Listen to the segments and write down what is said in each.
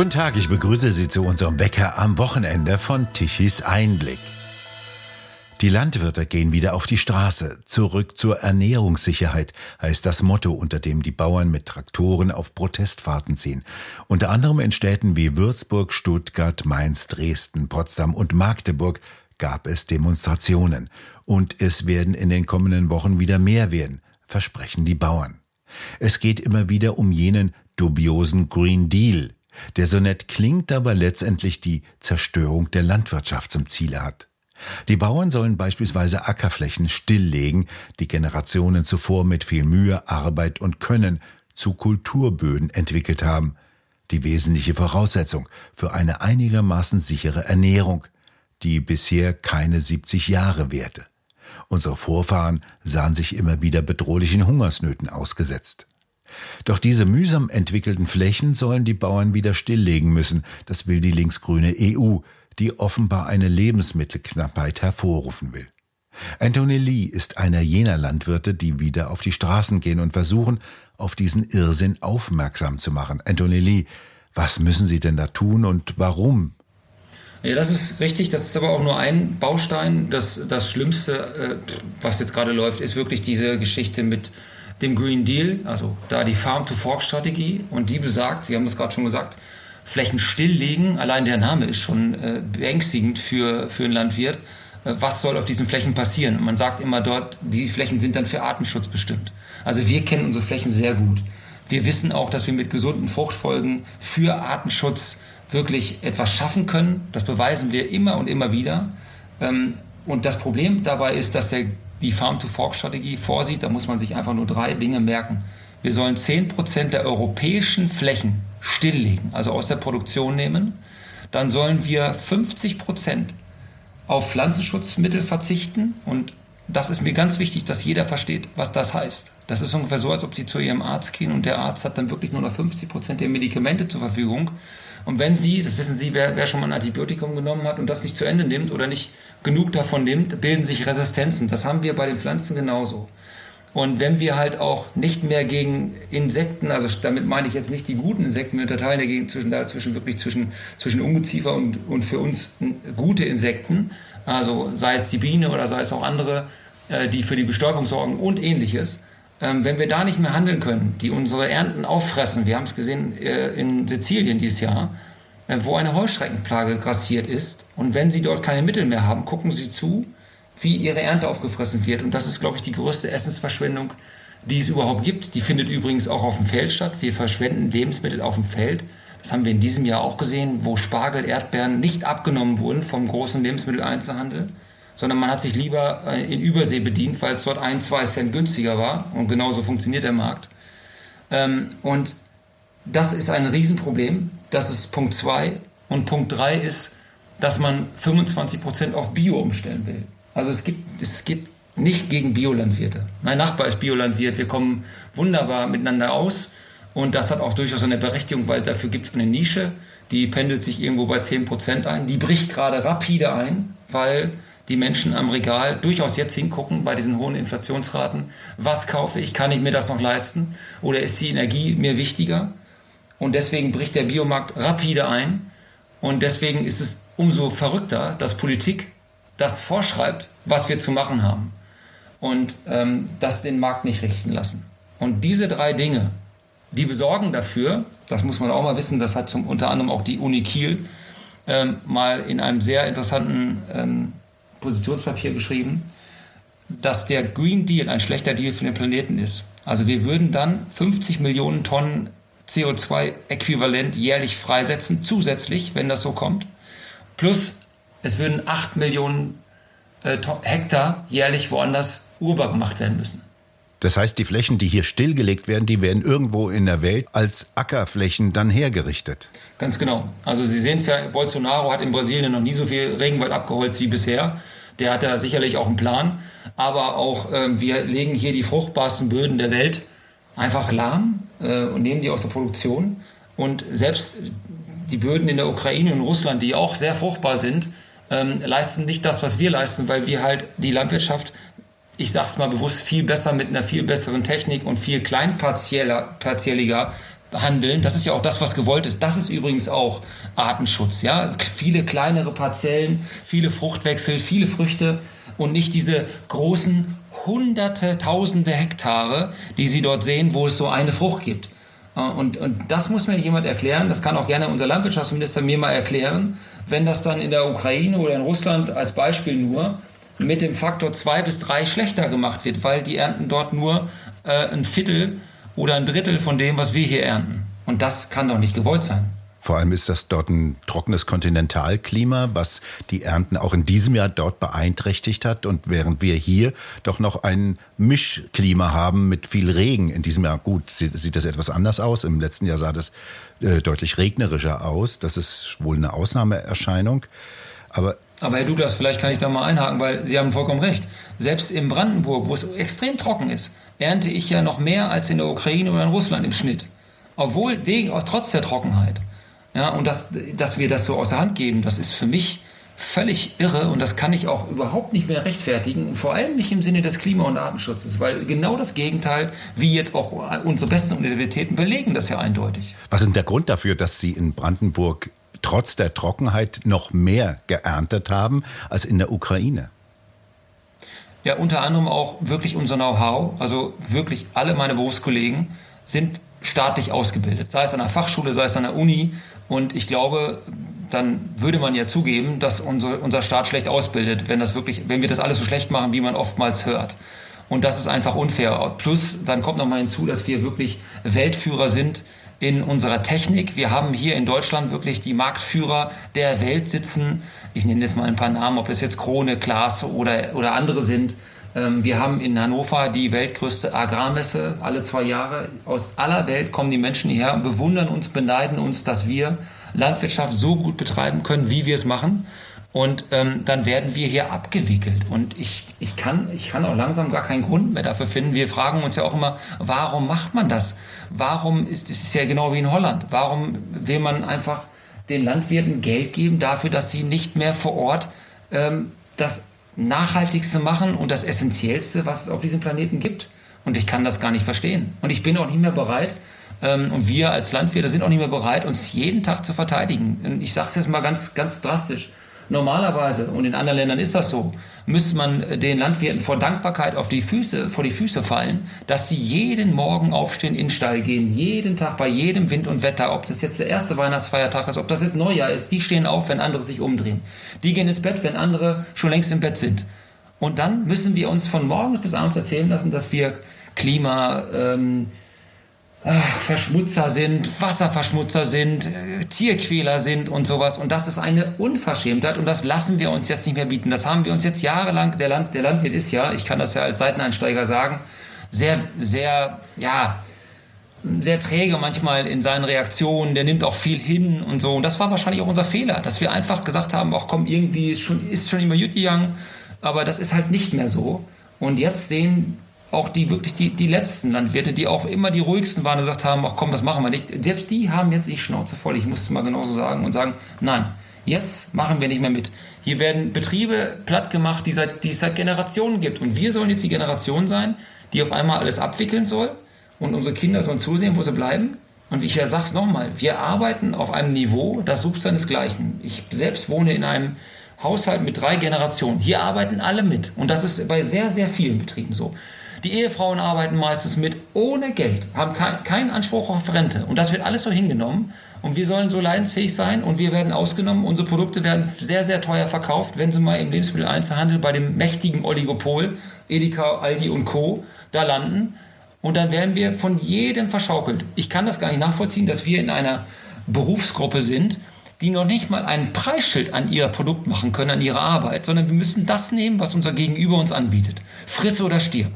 Guten Tag, ich begrüße Sie zu unserem Wecker am Wochenende von Tichys Einblick. Die Landwirte gehen wieder auf die Straße. Zurück zur Ernährungssicherheit heißt das Motto, unter dem die Bauern mit Traktoren auf Protestfahrten ziehen. Unter anderem in Städten wie Würzburg, Stuttgart, Mainz, Dresden, Potsdam und Magdeburg gab es Demonstrationen. Und es werden in den kommenden Wochen wieder mehr werden, versprechen die Bauern. Es geht immer wieder um jenen dubiosen Green Deal, der so nett klingt, aber letztendlich die Zerstörung der Landwirtschaft zum Ziele hat. Die Bauern sollen beispielsweise Ackerflächen stilllegen, die Generationen zuvor mit viel Mühe, Arbeit und Können zu Kulturböden entwickelt haben, die wesentliche Voraussetzung für eine einigermaßen sichere Ernährung, die bisher keine 70 Jahre währte. Unsere Vorfahren sahen sich immer wieder bedrohlichen Hungersnöten ausgesetzt. Doch diese mühsam entwickelten Flächen sollen die Bauern wieder stilllegen müssen, das will die linksgrüne EU, die offenbar eine Lebensmittelknappheit hervorrufen will. Anthony Lee ist einer jener Landwirte, die wieder auf die Straßen gehen und versuchen, auf diesen Irrsinn aufmerksam zu machen. Anthony Lee, was müssen Sie denn da tun und warum? Ja, das ist richtig. Das ist aber auch nur ein Baustein. Das, das Schlimmste, äh, was jetzt gerade läuft, ist wirklich diese Geschichte mit dem Green Deal, also da die Farm-to-Fork-Strategie. Und die besagt, Sie haben es gerade schon gesagt, Flächen stilllegen. Allein der Name ist schon äh, beängstigend für, für einen Landwirt. Äh, was soll auf diesen Flächen passieren? Und man sagt immer dort, die Flächen sind dann für Artenschutz bestimmt. Also wir kennen unsere Flächen sehr gut. Wir wissen auch, dass wir mit gesunden Fruchtfolgen für Artenschutz wirklich etwas schaffen können. Das beweisen wir immer und immer wieder. Ähm, und das Problem dabei ist, dass der die Farm-to-Fork-Strategie vorsieht, da muss man sich einfach nur drei Dinge merken. Wir sollen 10% der europäischen Flächen stilllegen, also aus der Produktion nehmen. Dann sollen wir 50% auf Pflanzenschutzmittel verzichten und das ist mir ganz wichtig, dass jeder versteht, was das heißt. Das ist ungefähr so, als ob Sie zu Ihrem Arzt gehen und der Arzt hat dann wirklich nur noch 50 Prozent der Medikamente zur Verfügung. Und wenn Sie, das wissen Sie, wer, wer schon mal ein Antibiotikum genommen hat und das nicht zu Ende nimmt oder nicht genug davon nimmt, bilden sich Resistenzen. Das haben wir bei den Pflanzen genauso. Und wenn wir halt auch nicht mehr gegen Insekten, also damit meine ich jetzt nicht die guten Insekten, wir unterteilen dagegen zwischen, da zwischen wirklich zwischen, zwischen Ungeziefer und, und für uns gute Insekten, also sei es die Biene oder sei es auch andere, äh, die für die Bestäubung sorgen und ähnliches. Ähm, wenn wir da nicht mehr handeln können, die unsere Ernten auffressen, wir haben es gesehen äh, in Sizilien dieses Jahr, äh, wo eine Heuschreckenplage grassiert ist. Und wenn Sie dort keine Mittel mehr haben, gucken Sie zu, wie Ihre Ernte aufgefressen wird. Und das ist, glaube ich, die größte Essensverschwendung, die es überhaupt gibt. Die findet übrigens auch auf dem Feld statt. Wir verschwenden Lebensmittel auf dem Feld. Das haben wir in diesem Jahr auch gesehen, wo Spargel, Erdbeeren nicht abgenommen wurden vom großen Lebensmitteleinzelhandel, sondern man hat sich lieber äh, in Übersee bedient, weil es dort ein, zwei Cent günstiger war. Und genauso funktioniert der Markt. Ähm, und das ist ein Riesenproblem. Das ist Punkt zwei. Und Punkt drei ist, dass man 25 Prozent auf Bio umstellen will. Also es gibt, es geht nicht gegen Biolandwirte. Mein Nachbar ist Biolandwirt. Wir kommen wunderbar miteinander aus. Und das hat auch durchaus eine Berechtigung, weil dafür gibt es eine Nische, die pendelt sich irgendwo bei 10 Prozent ein. Die bricht gerade rapide ein, weil die Menschen am Regal durchaus jetzt hingucken bei diesen hohen Inflationsraten. Was kaufe ich? Kann ich mir das noch leisten? Oder ist die Energie mir wichtiger? Und deswegen bricht der Biomarkt rapide ein. Und deswegen ist es umso verrückter, dass Politik das vorschreibt, was wir zu machen haben. Und ähm, das den Markt nicht richten lassen. Und diese drei Dinge, die besorgen dafür, das muss man auch mal wissen, das hat zum, unter anderem auch die Uni Kiel ähm, mal in einem sehr interessanten ähm, Positionspapier geschrieben, dass der Green Deal ein schlechter Deal für den Planeten ist. Also wir würden dann 50 Millionen Tonnen CO2-Äquivalent jährlich freisetzen, zusätzlich, wenn das so kommt. Plus, es würden 8 Millionen äh, Hektar jährlich woanders urbar gemacht werden müssen. Das heißt, die Flächen, die hier stillgelegt werden, die werden irgendwo in der Welt als Ackerflächen dann hergerichtet. Ganz genau. Also Sie sehen es ja, Bolsonaro hat in Brasilien noch nie so viel Regenwald abgeholzt wie bisher. Der hat da sicherlich auch einen Plan. Aber auch äh, wir legen hier die fruchtbarsten Böden der Welt einfach lahm äh, und nehmen die aus der Produktion. Und selbst die Böden in der Ukraine und Russland, die auch sehr fruchtbar sind, ähm, leisten nicht das, was wir leisten, weil wir halt die Landwirtschaft ich sag's mal bewusst, viel besser mit einer viel besseren Technik und viel kleinpartielliger handeln. Das ist ja auch das, was gewollt ist. Das ist übrigens auch Artenschutz. Ja, viele kleinere Parzellen, viele Fruchtwechsel, viele Früchte und nicht diese großen hunderte, tausende Hektare, die Sie dort sehen, wo es so eine Frucht gibt. Äh, und, und das muss mir jemand erklären. Das kann auch gerne unser Landwirtschaftsminister mir mal erklären, wenn das dann in der Ukraine oder in Russland als Beispiel nur mit dem Faktor zwei bis drei schlechter gemacht wird, weil die ernten dort nur äh, ein Viertel oder ein Drittel von dem, was wir hier ernten. Und das kann doch nicht gewollt sein. Vor allem ist das dort ein trockenes Kontinentalklima, was die Ernten auch in diesem Jahr dort beeinträchtigt hat. Und während wir hier doch noch ein Mischklima haben mit viel Regen in diesem Jahr, gut, sieht, sieht das etwas anders aus. Im letzten Jahr sah das äh, deutlich regnerischer aus. Das ist wohl eine Ausnahmeerscheinung. Aber aber Herr Douglas, vielleicht kann ich da mal einhaken, weil Sie haben vollkommen recht. Selbst in Brandenburg, wo es extrem trocken ist, ernte ich ja noch mehr als in der Ukraine oder in Russland im Schnitt. Obwohl, wegen, trotz der Trockenheit. Ja, und dass, dass wir das so aus der Hand geben, das ist für mich völlig irre und das kann ich auch überhaupt nicht mehr rechtfertigen, vor allem nicht im Sinne des Klima- und Artenschutzes, weil genau das Gegenteil, wie jetzt auch unsere besten Universitäten belegen das ja eindeutig. Was ist der Grund dafür, dass Sie in Brandenburg trotz der Trockenheit noch mehr geerntet haben als in der Ukraine? Ja, unter anderem auch wirklich unser Know-how, also wirklich alle meine Berufskollegen sind staatlich ausgebildet, sei es an der Fachschule, sei es an der Uni. Und ich glaube, dann würde man ja zugeben, dass unsere, unser Staat schlecht ausbildet, wenn das wirklich, wenn wir das alles so schlecht machen, wie man oftmals hört. Und das ist einfach unfair. Plus, dann kommt noch mal hinzu, dass wir wirklich Weltführer sind in unserer Technik. Wir haben hier in Deutschland wirklich die Marktführer der Welt sitzen. Ich nenne jetzt mal ein paar Namen, ob das jetzt Krone, Klaas oder, oder andere sind. Ähm, wir haben in Hannover die weltgrößte Agrarmesse alle zwei Jahre. Aus aller Welt kommen die Menschen hierher und bewundern uns, beneiden uns, dass wir Landwirtschaft so gut betreiben können, wie wir es machen. Und ähm, dann werden wir hier abgewickelt. Und ich, ich, kann, ich kann auch langsam gar keinen Grund mehr dafür finden. Wir fragen uns ja auch immer, warum macht man das? Warum ist es ja genau wie in Holland? Warum will man einfach den Landwirten Geld geben dafür, dass sie nicht mehr vor Ort ähm, das Nachhaltigste machen und das Essentiellste, was es auf diesem Planeten gibt. Und ich kann das gar nicht verstehen. Und ich bin auch nicht mehr bereit, ähm, und wir als Landwirte sind auch nicht mehr bereit, uns jeden Tag zu verteidigen. Und ich sage es jetzt mal ganz, ganz drastisch. Normalerweise, und in anderen Ländern ist das so, müsste man den Landwirten vor Dankbarkeit auf die Füße, vor die Füße fallen, dass sie jeden Morgen aufstehen, in den Stall gehen, jeden Tag bei jedem Wind und Wetter, ob das jetzt der erste Weihnachtsfeiertag ist, ob das jetzt Neujahr ist, die stehen auf, wenn andere sich umdrehen. Die gehen ins Bett, wenn andere schon längst im Bett sind. Und dann müssen wir uns von morgens bis abends erzählen lassen, dass wir Klima, ähm, Verschmutzer sind, Wasserverschmutzer sind, äh, Tierquäler sind und sowas. Und das ist eine Unverschämtheit und das lassen wir uns jetzt nicht mehr bieten. Das haben wir uns jetzt jahrelang, der, Land, der Landwirt ist ja, ich kann das ja als Seiteneinsteiger sagen, sehr, sehr, ja, sehr träge manchmal in seinen Reaktionen, der nimmt auch viel hin und so. Und das war wahrscheinlich auch unser Fehler, dass wir einfach gesagt haben, ach komm, irgendwie ist schon, ist schon immer gut gegangen, aber das ist halt nicht mehr so. Und jetzt sehen auch die wirklich die, die letzten Landwirte, die auch immer die ruhigsten waren und gesagt haben, ach komm, das machen wir nicht. Selbst die haben jetzt die Schnauze voll, ich muss es mal genauso sagen und sagen, nein, jetzt machen wir nicht mehr mit. Hier werden Betriebe platt gemacht, die, seit, die es seit Generationen gibt. Und wir sollen jetzt die Generation sein, die auf einmal alles abwickeln soll. Und unsere Kinder sollen zusehen, wo sie bleiben. Und ich sage es nochmal, wir arbeiten auf einem Niveau, das sucht seinesgleichen. Ich selbst wohne in einem Haushalt mit drei Generationen. Hier arbeiten alle mit. Und das ist bei sehr, sehr vielen Betrieben so. Die Ehefrauen arbeiten meistens mit ohne Geld, haben kein, keinen Anspruch auf Rente. Und das wird alles so hingenommen. Und wir sollen so leidensfähig sein und wir werden ausgenommen. Unsere Produkte werden sehr, sehr teuer verkauft, wenn sie mal im Lebensmitteleinzelhandel bei dem mächtigen Oligopol, Edeka, Aldi und Co. da landen. Und dann werden wir von jedem verschaukelt. Ich kann das gar nicht nachvollziehen, dass wir in einer Berufsgruppe sind, die noch nicht mal ein Preisschild an ihr Produkt machen können, an ihre Arbeit, sondern wir müssen das nehmen, was unser Gegenüber uns anbietet. Friss oder stirb.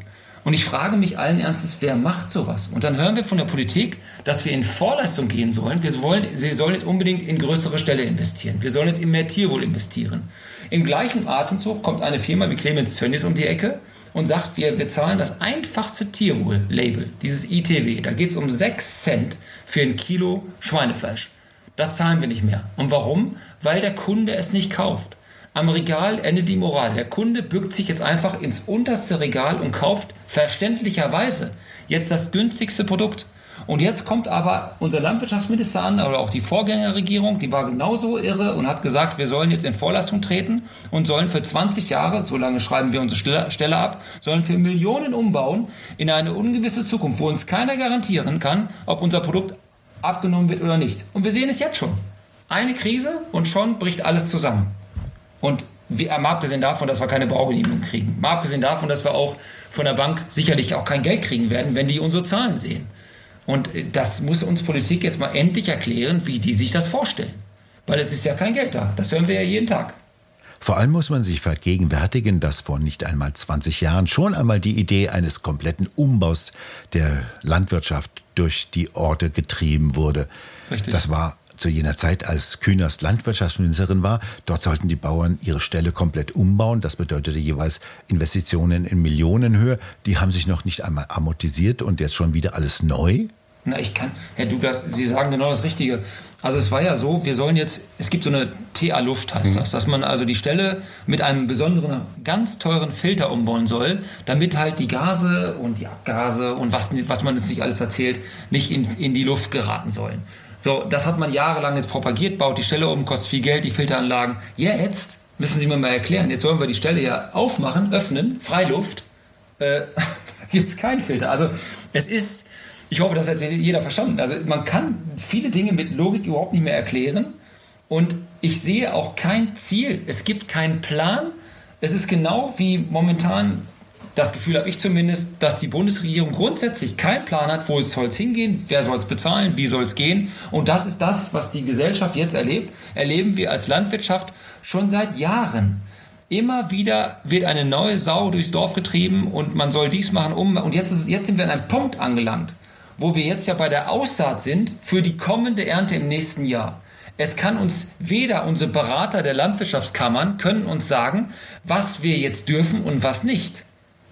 Und ich frage mich allen Ernstes, wer macht sowas? Und dann hören wir von der Politik, dass wir in Vorleistung gehen sollen. Wir wollen, sie sollen jetzt unbedingt in größere Ställe investieren. Wir sollen jetzt in mehr Tierwohl investieren. Im gleichen Atemzug kommt eine Firma wie Clemens Tönnies um die Ecke und sagt, wir, wir zahlen das einfachste Tierwohl-Label, dieses ITW. Da geht es um 6 Cent für ein Kilo Schweinefleisch. Das zahlen wir nicht mehr. Und warum? Weil der Kunde es nicht kauft. Am Regal endet die Moral. Der Kunde bückt sich jetzt einfach ins unterste Regal und kauft verständlicherweise jetzt das günstigste Produkt. Und jetzt kommt aber unser Landwirtschaftsminister an, oder auch die Vorgängerregierung, die war genauso irre und hat gesagt, wir sollen jetzt in Vorleistung treten und sollen für 20 Jahre, so lange schreiben wir unsere Stelle ab, sollen für Millionen umbauen in eine ungewisse Zukunft, wo uns keiner garantieren kann, ob unser Produkt abgenommen wird oder nicht. Und wir sehen es jetzt schon. Eine Krise und schon bricht alles zusammen. Und wir, mal abgesehen davon, dass wir keine Baugenehmigung kriegen, mal abgesehen davon, dass wir auch von der Bank sicherlich auch kein Geld kriegen werden, wenn die unsere Zahlen sehen. Und äh, das muss uns Politik jetzt mal endlich erklären, wie die sich das vorstellen. Weil es ist ja kein Geld da. Das hören wir ja jeden Tag. Vor allem muss man sich vergegenwärtigen, dass vor nicht einmal 20 Jahren schon einmal die Idee eines kompletten Umbaus der Landwirtschaft durch die Orte getrieben wurde. Richtig. Das war zu jener Zeit, als Künast Landwirtschaftsministerin war. Dort sollten die Bauern ihre Ställe komplett umbauen. Das bedeutete jeweils Investitionen in Millionenhöhe. Die haben sich noch nicht einmal amortisiert und jetzt schon wieder alles neu. Na, ich kann, Herr Douglas, Sie sagen genau das Richtige. Also es war ja so, wir sollen jetzt, es gibt so eine TA-Luft, heißt mhm. das, dass man also die Stelle mit einem besonderen, ganz teuren Filter umbauen soll, damit halt die Gase und die Abgase und was, was man jetzt nicht alles erzählt, nicht in, in die Luft geraten sollen. So, das hat man jahrelang jetzt propagiert, baut die Stelle um, kostet viel Geld, die Filteranlagen. Ja, jetzt müssen Sie mir mal erklären, jetzt sollen wir die Stelle ja aufmachen, öffnen, Freiluft. Äh, gibt es keinen Filter. Also es ist, ich hoffe, das hat jeder verstanden. Also man kann viele Dinge mit Logik überhaupt nicht mehr erklären. Und ich sehe auch kein Ziel. Es gibt keinen Plan. Es ist genau wie momentan das Gefühl habe ich zumindest, dass die Bundesregierung grundsätzlich keinen Plan hat, wo soll es hingehen, wer soll es bezahlen, wie soll es gehen. Und das ist das, was die Gesellschaft jetzt erlebt, erleben wir als Landwirtschaft schon seit Jahren. Immer wieder wird eine neue Sau durchs Dorf getrieben und man soll dies machen, um. Und jetzt, ist, jetzt sind wir an einem Punkt angelangt, wo wir jetzt ja bei der Aussaat sind für die kommende Ernte im nächsten Jahr. Es kann uns weder unsere Berater der Landwirtschaftskammern können uns sagen, was wir jetzt dürfen und was nicht.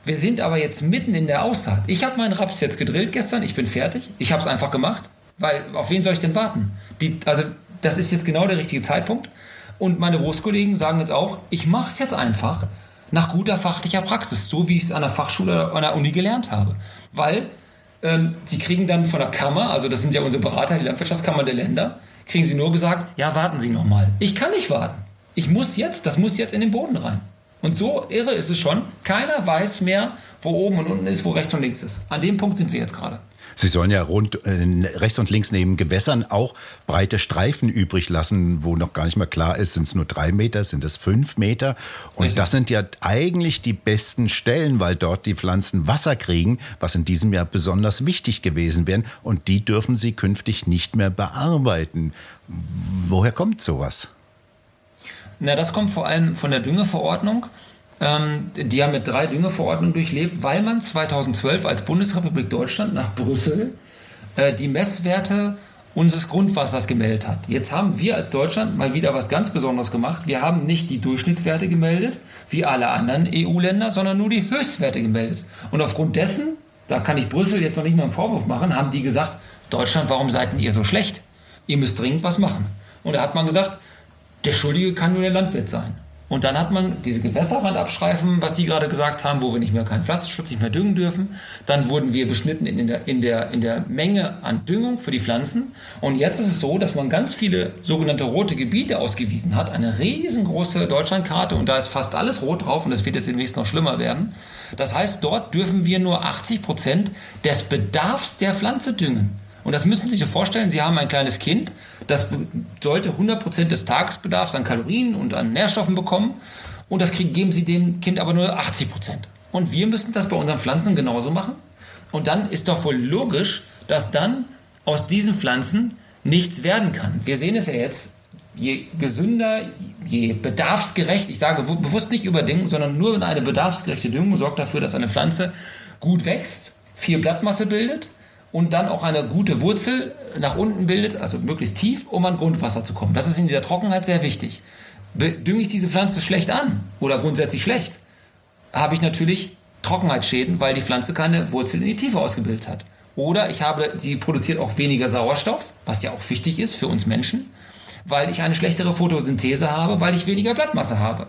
Wir sind aber jetzt mitten in der Aussaat. Ich habe meinen Raps jetzt gedrillt gestern, ich bin fertig. Ich habe es einfach gemacht, weil auf wen soll ich denn warten? Die, also das ist jetzt genau der richtige Zeitpunkt. Und meine Berufskollegen sagen jetzt auch, ich mache es jetzt einfach nach guter fachlicher Praxis, so wie ich es an der Fachschule oder an der Uni gelernt habe. Weil ähm, sie kriegen dann von der Kammer, also das sind ja unsere Berater, die Landwirtschaftskammer der Länder, kriegen sie nur gesagt, ja, warten Sie noch mal. Ich kann nicht warten. Ich muss jetzt, das muss jetzt in den Boden rein. Und so irre ist es schon. Keiner weiß mehr, wo oben und unten ist, wo rechts und links ist. An dem Punkt sind wir jetzt gerade. Sie sollen ja rund äh, rechts und links neben Gewässern auch breite Streifen übrig lassen, wo noch gar nicht mal klar ist, sind es nur drei Meter, sind es fünf Meter. Und Richtig. das sind ja eigentlich die besten Stellen, weil dort die Pflanzen Wasser kriegen, was in diesem Jahr besonders wichtig gewesen wäre. Und die dürfen sie künftig nicht mehr bearbeiten. Woher kommt sowas? Na, das kommt vor allem von der Düngeverordnung. Ähm, die haben mit drei Düngeverordnungen durchlebt, weil man 2012 als Bundesrepublik Deutschland nach Brüssel äh, die Messwerte unseres Grundwassers gemeldet hat. Jetzt haben wir als Deutschland mal wieder was ganz Besonderes gemacht. Wir haben nicht die Durchschnittswerte gemeldet, wie alle anderen EU-Länder, sondern nur die Höchstwerte gemeldet. Und aufgrund dessen, da kann ich Brüssel jetzt noch nicht mal einen Vorwurf machen, haben die gesagt, Deutschland, warum seid ihr so schlecht? Ihr müsst dringend was machen. Und da hat man gesagt, der Schuldige kann nur der Landwirt sein. Und dann hat man diese Gewässerrandabschreifen, was Sie gerade gesagt haben, wo wir nicht mehr keinen Pflanzenschutz, nicht mehr düngen dürfen. Dann wurden wir beschnitten in der, in, der, in der Menge an Düngung für die Pflanzen. Und jetzt ist es so, dass man ganz viele sogenannte rote Gebiete ausgewiesen hat. Eine riesengroße Deutschlandkarte und da ist fast alles rot drauf und das wird jetzt demnächst noch schlimmer werden. Das heißt, dort dürfen wir nur 80 Prozent des Bedarfs der Pflanze düngen. Und das müssen Sie sich vorstellen, Sie haben ein kleines Kind, das sollte 100% des Tagesbedarfs an Kalorien und an Nährstoffen bekommen und das geben Sie dem Kind aber nur 80%. Und wir müssen das bei unseren Pflanzen genauso machen. Und dann ist doch wohl logisch, dass dann aus diesen Pflanzen nichts werden kann. Wir sehen es ja jetzt, je gesünder, je bedarfsgerecht, ich sage bewusst nicht überdingen, sondern nur eine bedarfsgerechte Düngung sorgt dafür, dass eine Pflanze gut wächst, viel Blattmasse bildet und dann auch eine gute Wurzel nach unten bildet, also möglichst tief, um an Grundwasser zu kommen. Das ist in der Trockenheit sehr wichtig. Dünge ich diese Pflanze schlecht an oder grundsätzlich schlecht, habe ich natürlich Trockenheitsschäden, weil die Pflanze keine Wurzel in die Tiefe ausgebildet hat. Oder ich habe, sie produziert auch weniger Sauerstoff, was ja auch wichtig ist für uns Menschen, weil ich eine schlechtere Photosynthese habe, weil ich weniger Blattmasse habe.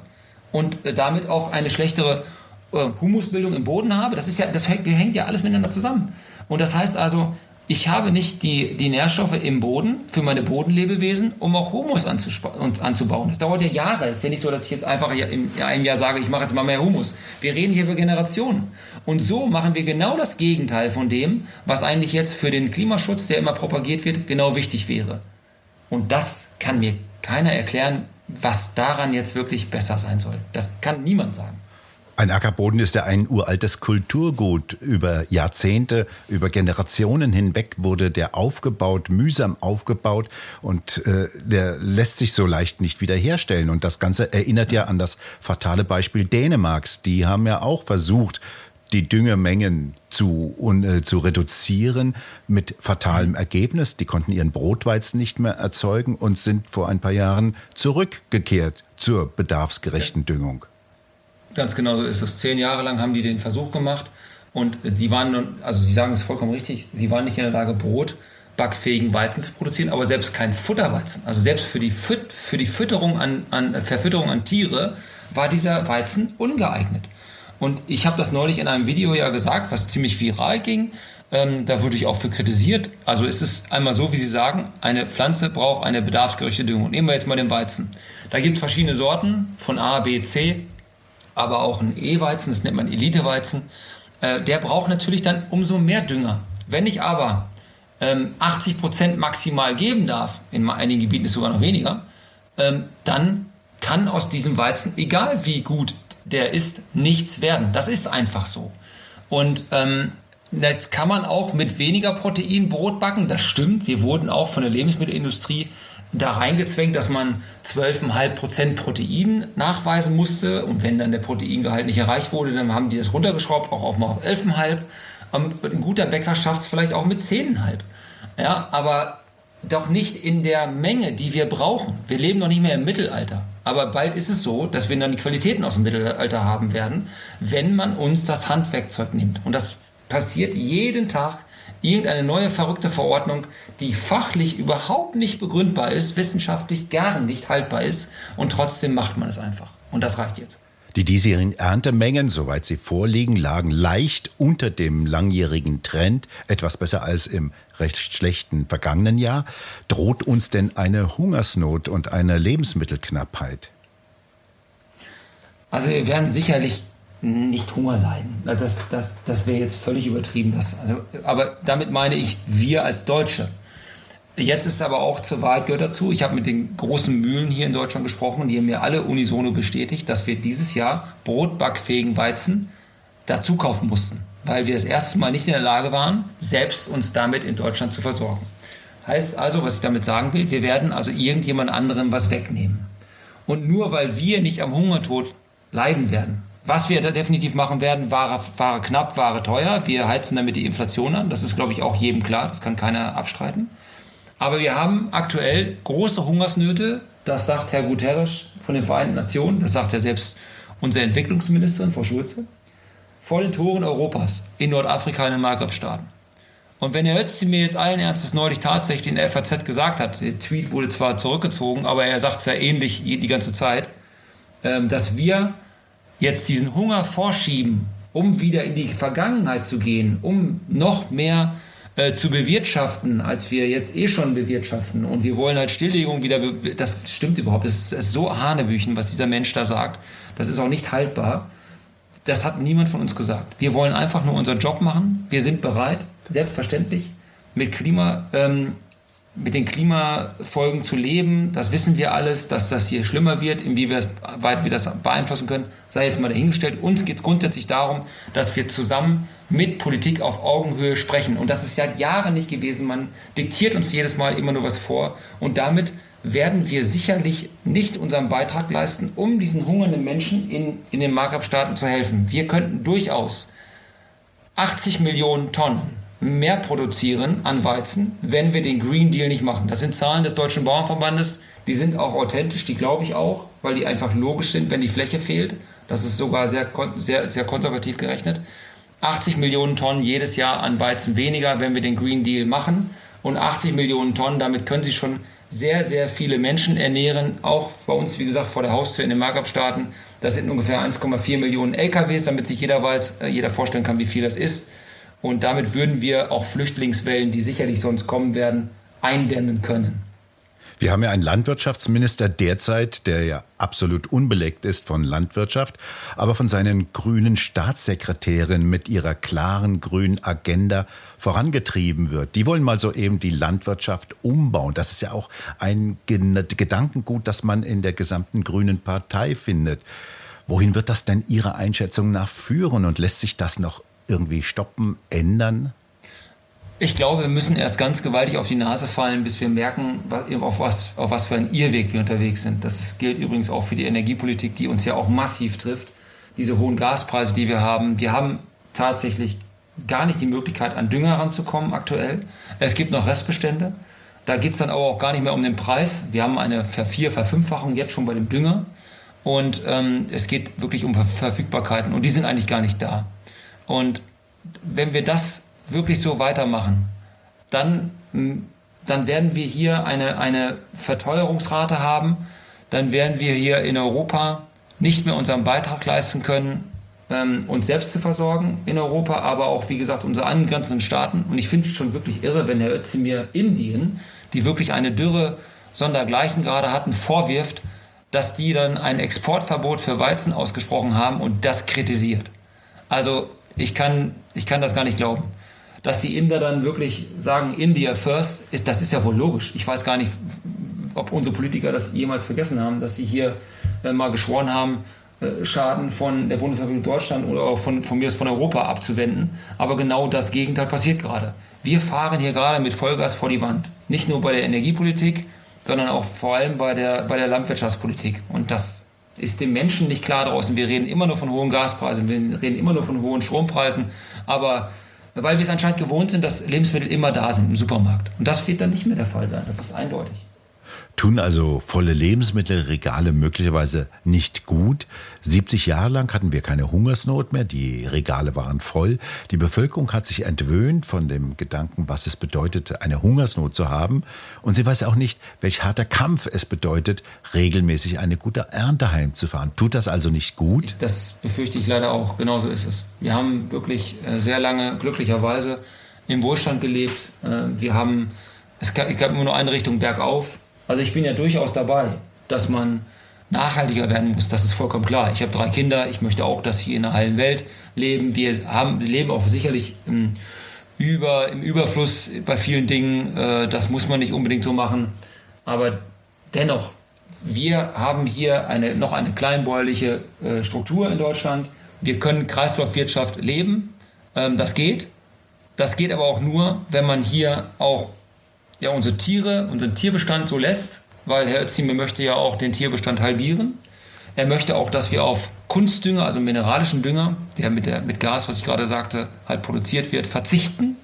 Und äh, damit auch eine schlechtere äh, Humusbildung im Boden habe. Das ist ja, das hängt ja alles miteinander zusammen. Und das heißt also, ich habe nicht die, die Nährstoffe im Boden für meine Bodenlebewesen, um auch Humus anzubauen. Das dauert ja Jahre. Es ist ja nicht so, dass ich jetzt einfach in einem Jahr sage, ich mache jetzt mal mehr Humus. Wir reden hier über Generationen. Und so machen wir genau das Gegenteil von dem, was eigentlich jetzt für den Klimaschutz, der immer propagiert wird, genau wichtig wäre. Und das kann mir keiner erklären, was daran jetzt wirklich besser sein soll. Das kann niemand sagen. Ein Ackerboden ist ja ein uraltes Kulturgut. Über Jahrzehnte, über Generationen hinweg wurde der aufgebaut, mühsam aufgebaut und äh, der lässt sich so leicht nicht wiederherstellen. Und das Ganze erinnert ja an das fatale Beispiel Dänemarks. Die haben ja auch versucht, die Düngemengen zu, un, äh, zu reduzieren mit fatalem Ergebnis. Die konnten ihren Brotweizen nicht mehr erzeugen und sind vor ein paar Jahren zurückgekehrt zur bedarfsgerechten Düngung. Ganz genau so ist es. Zehn Jahre lang haben die den Versuch gemacht und sie waren, also Sie sagen es vollkommen richtig, sie waren nicht in der Lage, Brot backfähigen Weizen zu produzieren, aber selbst kein Futterweizen. Also selbst für die, Füt für die Fütterung an, an Verfütterung an Tiere war dieser Weizen ungeeignet. Und ich habe das neulich in einem Video ja gesagt, was ziemlich viral ging. Ähm, da wurde ich auch für kritisiert. Also ist es einmal so, wie Sie sagen, eine Pflanze braucht eine bedarfsgerechte Düngung. Nehmen wir jetzt mal den Weizen. Da gibt es verschiedene Sorten von A, B, C aber auch ein E-Weizen, das nennt man Elite-Weizen, äh, der braucht natürlich dann umso mehr Dünger. Wenn ich aber ähm, 80 Prozent maximal geben darf, in einigen Gebieten ist sogar noch weniger, ähm, dann kann aus diesem Weizen, egal wie gut der ist, nichts werden. Das ist einfach so. Und ähm, Jetzt kann man auch mit weniger Protein Brot backen. Das stimmt. Wir wurden auch von der Lebensmittelindustrie da reingezwängt, dass man 12,5 Prozent Protein nachweisen musste. Und wenn dann der Proteingehalt nicht erreicht wurde, dann haben die das runtergeschraubt, auch, auch mal auf 11,5. Ähm, ein guter Bäcker schafft es vielleicht auch mit 10,5. Ja, aber doch nicht in der Menge, die wir brauchen. Wir leben noch nicht mehr im Mittelalter. Aber bald ist es so, dass wir dann die Qualitäten aus dem Mittelalter haben werden, wenn man uns das Handwerkzeug nimmt. Und das passiert jeden Tag irgendeine neue verrückte Verordnung, die fachlich überhaupt nicht begründbar ist, wissenschaftlich gar nicht haltbar ist und trotzdem macht man es einfach. Und das reicht jetzt. Die diesjährigen Erntemengen, soweit sie vorliegen, lagen leicht unter dem langjährigen Trend, etwas besser als im recht schlechten vergangenen Jahr. Droht uns denn eine Hungersnot und eine Lebensmittelknappheit? Also wir werden sicherlich nicht Hunger leiden. Das, das, das wäre jetzt völlig übertrieben. Das, also, aber damit meine ich wir als Deutsche. Jetzt ist aber auch zur Wahrheit gehört dazu. Ich habe mit den großen Mühlen hier in Deutschland gesprochen die haben mir alle unisono bestätigt, dass wir dieses Jahr brotbackfähigen Weizen dazu kaufen mussten, weil wir das erste Mal nicht in der Lage waren, selbst uns damit in Deutschland zu versorgen. Heißt also, was ich damit sagen will, wir werden also irgendjemand anderem was wegnehmen. Und nur weil wir nicht am Hungertod leiden werden, was wir da definitiv machen werden, Ware, Ware knapp, Ware teuer. Wir heizen damit die Inflation an. Das ist, glaube ich, auch jedem klar. Das kann keiner abstreiten. Aber wir haben aktuell große Hungersnöte. Das sagt Herr Guterres von den Vereinten Nationen. Das sagt ja selbst unsere Entwicklungsministerin, Frau Schulze. Vor den Toren Europas, in Nordafrika, in den Maghreb-Staaten. Und wenn Herr Ötzi mir jetzt allen Ernstes neulich tatsächlich in der FAZ gesagt hat, der Tweet wurde zwar zurückgezogen, aber er sagt es ja ähnlich die ganze Zeit, ähm, dass wir jetzt diesen Hunger vorschieben, um wieder in die Vergangenheit zu gehen, um noch mehr äh, zu bewirtschaften, als wir jetzt eh schon bewirtschaften. Und wir wollen halt Stilllegung wieder, das stimmt überhaupt, das ist, das ist so Hanebüchen, was dieser Mensch da sagt. Das ist auch nicht haltbar. Das hat niemand von uns gesagt. Wir wollen einfach nur unseren Job machen. Wir sind bereit, selbstverständlich, mit Klima, ähm, mit den Klimafolgen zu leben. Das wissen wir alles, dass das hier schlimmer wird, inwieweit wir das beeinflussen können, sei jetzt mal dahingestellt. Uns geht es grundsätzlich darum, dass wir zusammen mit Politik auf Augenhöhe sprechen. Und das ist seit Jahren nicht gewesen. Man diktiert uns jedes Mal immer nur was vor. Und damit werden wir sicherlich nicht unseren Beitrag leisten, um diesen hungernden Menschen in, in den Markabstaaten zu helfen. Wir könnten durchaus 80 Millionen Tonnen mehr produzieren an Weizen, wenn wir den Green Deal nicht machen. Das sind Zahlen des Deutschen Bauernverbandes, die sind auch authentisch, die glaube ich auch, weil die einfach logisch sind, wenn die Fläche fehlt. Das ist sogar sehr, sehr, sehr konservativ gerechnet. 80 Millionen Tonnen jedes Jahr an Weizen weniger, wenn wir den Green Deal machen. Und 80 Millionen Tonnen, damit können Sie schon sehr, sehr viele Menschen ernähren. Auch bei uns, wie gesagt, vor der Haustür in den Markabstaaten. Das sind ungefähr 1,4 Millionen LKWs, damit sich jeder weiß, äh, jeder vorstellen kann, wie viel das ist. Und damit würden wir auch Flüchtlingswellen, die sicherlich sonst kommen werden, eindämmen können. Wir haben ja einen Landwirtschaftsminister derzeit, der ja absolut unbelegt ist von Landwirtschaft, aber von seinen grünen Staatssekretären mit ihrer klaren grünen Agenda vorangetrieben wird. Die wollen mal so eben die Landwirtschaft umbauen. Das ist ja auch ein Gedankengut, das man in der gesamten grünen Partei findet. Wohin wird das denn Ihrer Einschätzung nach führen und lässt sich das noch irgendwie stoppen, ändern? Ich glaube, wir müssen erst ganz gewaltig auf die Nase fallen, bis wir merken, auf was, auf was für einen Irrweg wir unterwegs sind. Das gilt übrigens auch für die Energiepolitik, die uns ja auch massiv trifft. Diese hohen Gaspreise, die wir haben. Wir haben tatsächlich gar nicht die Möglichkeit, an Dünger ranzukommen aktuell. Es gibt noch Restbestände. Da geht es dann aber auch gar nicht mehr um den Preis. Wir haben eine Vervier-, Verfünffachung jetzt schon bei dem Dünger. Und ähm, es geht wirklich um Verfügbarkeiten. Und die sind eigentlich gar nicht da. Und wenn wir das wirklich so weitermachen, dann, dann werden wir hier eine, eine Verteuerungsrate haben, dann werden wir hier in Europa nicht mehr unseren Beitrag leisten können, ähm, uns selbst zu versorgen in Europa, aber auch, wie gesagt, unsere angrenzenden Staaten. Und ich finde es schon wirklich irre, wenn Herr Özdemir Indien, die wirklich eine Dürre sondergleichen gerade hatten, vorwirft, dass die dann ein Exportverbot für Weizen ausgesprochen haben und das kritisiert. Also ich kann, ich kann das gar nicht glauben dass die Inder dann wirklich sagen, India first, ist, das ist ja wohl logisch. Ich weiß gar nicht, ob unsere Politiker das jemals vergessen haben, dass die hier äh, mal geschworen haben, äh, Schaden von der Bundesrepublik Deutschland oder auch von, von mir aus von Europa abzuwenden. Aber genau das Gegenteil passiert gerade. Wir fahren hier gerade mit Vollgas vor die Wand. Nicht nur bei der Energiepolitik, sondern auch vor allem bei der, bei der Landwirtschaftspolitik. Und das ist dem Menschen nicht klar draußen. Wir reden immer nur von hohen Gaspreisen, wir reden immer nur von hohen Strompreisen, aber weil wir es anscheinend gewohnt sind, dass Lebensmittel immer da sind im Supermarkt. Und das wird dann nicht mehr der Fall sein. Das ist eindeutig. Tun also volle Lebensmittelregale möglicherweise nicht gut. 70 Jahre lang hatten wir keine Hungersnot mehr, die Regale waren voll. Die Bevölkerung hat sich entwöhnt von dem Gedanken, was es bedeutet, eine Hungersnot zu haben. Und sie weiß auch nicht, welch harter Kampf es bedeutet, regelmäßig eine gute Ernte heimzufahren. Tut das also nicht gut? Das befürchte ich leider auch. Genauso ist es. Wir haben wirklich äh, sehr lange glücklicherweise im Wohlstand gelebt. Äh, wir haben, es gab, immer nur eine Richtung bergauf also ich bin ja durchaus dabei, dass man nachhaltiger werden muss. Das ist vollkommen klar. Ich habe drei Kinder. Ich möchte auch, dass sie in einer heilen Welt leben. Wir haben, leben auch sicherlich im, über, im Überfluss bei vielen Dingen. Äh, das muss man nicht unbedingt so machen. Aber dennoch, wir haben hier eine, noch eine kleinbäuerliche äh, Struktur in Deutschland. Wir können Kreislaufwirtschaft leben. Ähm, das geht. Das geht aber auch nur, wenn man hier auch ja unsere Tiere, unseren Tierbestand so lässt, weil Herr Özdemir möchte ja auch den Tierbestand halbieren. Er möchte auch, dass wir auf Kunstdünger, also mineralischen Dünger, der mit, der, mit Gas, was ich gerade sagte, halt produziert wird, verzichten.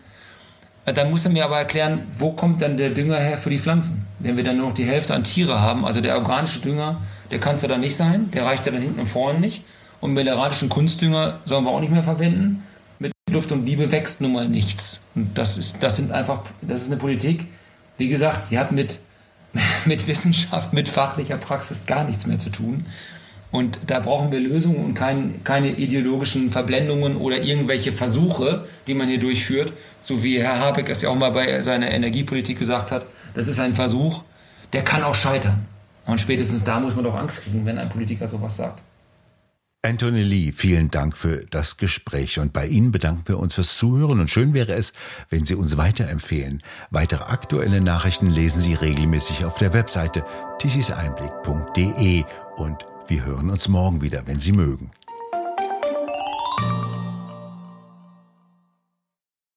Äh, dann muss er mir aber erklären, wo kommt dann der Dünger her für die Pflanzen? Wenn wir dann nur noch die Hälfte an Tiere haben, also der organische Dünger, der kann es ja dann nicht sein, der reicht ja dann hinten und vorne nicht. Und mineralischen Kunstdünger sollen wir auch nicht mehr verwenden. Mit Luft und Liebe wächst nun mal nichts. Und das ist, das sind einfach, das ist eine Politik, wie gesagt, die hat mit, mit Wissenschaft, mit fachlicher Praxis gar nichts mehr zu tun. Und da brauchen wir Lösungen und kein, keine ideologischen Verblendungen oder irgendwelche Versuche, die man hier durchführt. So wie Herr Habeck es ja auch mal bei seiner Energiepolitik gesagt hat. Das ist ein Versuch, der kann auch scheitern. Und spätestens da muss man doch Angst kriegen, wenn ein Politiker sowas sagt. Anthony Lee, vielen Dank für das Gespräch und bei Ihnen bedanken wir uns fürs Zuhören und schön wäre es, wenn Sie uns weiterempfehlen. Weitere aktuelle Nachrichten lesen Sie regelmäßig auf der Webseite tichiseinblick.de und wir hören uns morgen wieder, wenn Sie mögen.